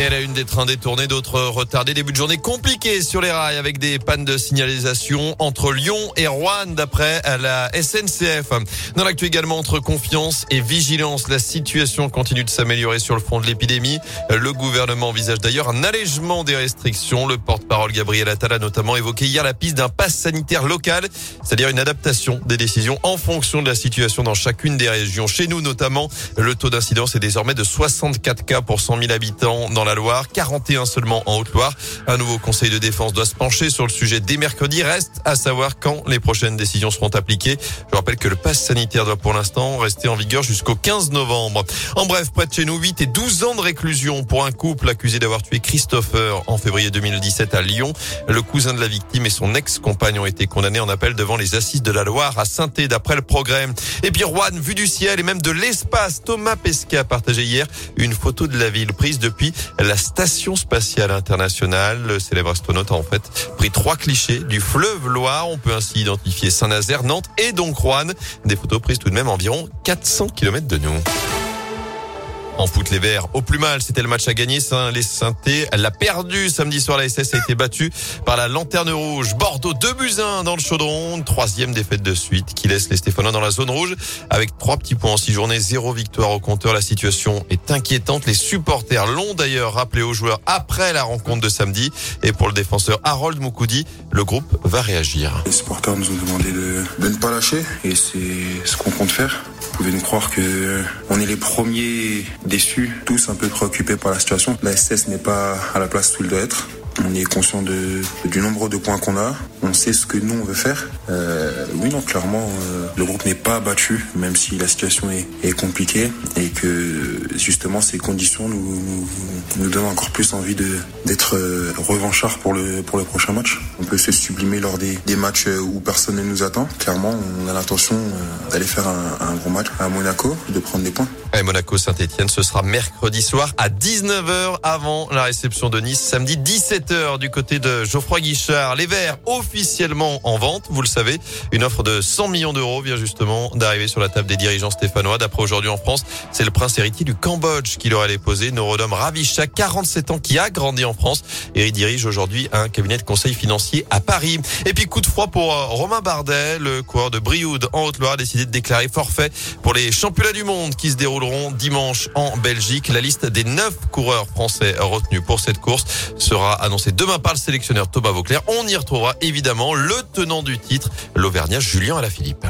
Et elle a une des trains détournés, d'autres retardés. Début de journée compliqué sur les rails avec des pannes de signalisation entre Lyon et Rouen d'après la SNCF. Dans l'actu également entre confiance et vigilance, la situation continue de s'améliorer sur le front de l'épidémie. Le gouvernement envisage d'ailleurs un allègement des restrictions. Le porte-parole Gabriel Attal a notamment évoqué hier la piste d'un pass sanitaire local, c'est-à-dire une adaptation des décisions en fonction de la situation dans chacune des régions. Chez nous notamment, le taux d'incidence est désormais de 64 cas pour 100 000 habitants dans la Loire, 41 seulement en Haute-Loire. Un nouveau conseil de défense doit se pencher sur le sujet dès mercredi. Reste à savoir quand les prochaines décisions seront appliquées. Je rappelle que le pass sanitaire doit pour l'instant rester en vigueur jusqu'au 15 novembre. En bref, près de chez nous, 8 et 12 ans de réclusion pour un couple accusé d'avoir tué Christopher en février 2017 à Lyon. Le cousin de la victime et son ex-compagne ont été condamnés en appel devant les assises de la Loire à saint d'après le progrès. Et puis du ciel et même de l'espace, Thomas Pesquet a partagé hier une photo de la ville prise depuis la station spatiale internationale. Le célèbre astronaute a en fait pris trois clichés du fleuve Loire. On peut ainsi identifier Saint-Nazaire, Nantes et donc Rouen. Des photos prises tout de même environ 400 km de nous. En foot, les Verts au plus mal, c'était le match à gagner. Saint les Saintés l'a perdu samedi soir. La SS a été battue par la Lanterne Rouge. Bordeaux 2 buts 1 dans le chaudron. Troisième défaite de suite qui laisse les Stéphanois dans la zone rouge avec trois petits points en six journées. Zéro victoire au compteur. La situation est inquiétante. Les supporters l'ont d'ailleurs rappelé aux joueurs après la rencontre de samedi. Et pour le défenseur Harold Moukoudi, le groupe va réagir. Les supporters nous ont demandé de, de ne pas lâcher et c'est ce qu'on compte faire. Pouvez nous croire que on est les premiers déçus, tous un peu préoccupés par la situation. La SS n'est pas à la place où il doit être. On est conscient de, du nombre de points qu'on a. On sait ce que nous on veut faire. Euh, oui, non, clairement, euh, le groupe n'est pas abattu, même si la situation est, est, compliquée et que justement ces conditions nous, nous, nous donnent encore plus envie d'être euh, revanchards pour le pour le prochain match. On peut se sublimer lors des, des matchs où personne ne nous attend. Clairement, on a l'intention euh, d'aller faire un, un gros match à Monaco, de prendre des points. Monaco Saint-Etienne, ce sera mercredi soir à 19h avant la réception de Nice, samedi 17h du côté de Geoffroy Guichard. Les Verts officiellement en vente, vous le savez. Une offre de 100 millions d'euros vient justement d'arriver sur la table des dirigeants stéphanois. D'après aujourd'hui en France, c'est le prince héritier du Cambodge qui leur a déposé. Norodom Ravisha, 47 ans, qui a grandi en France et il dirige aujourd'hui un cabinet de conseil financier à Paris. Et puis coup de froid pour Romain Bardet, le coureur de Brioude en Haute-Loire a décidé de déclarer forfait pour les championnats du monde qui se déroulent dimanche en Belgique. La liste des neuf coureurs français retenus pour cette course sera annoncée demain par le sélectionneur Thomas Vauclair. On y retrouvera évidemment le tenant du titre, l'Auvergnat Julien Alaphilippe.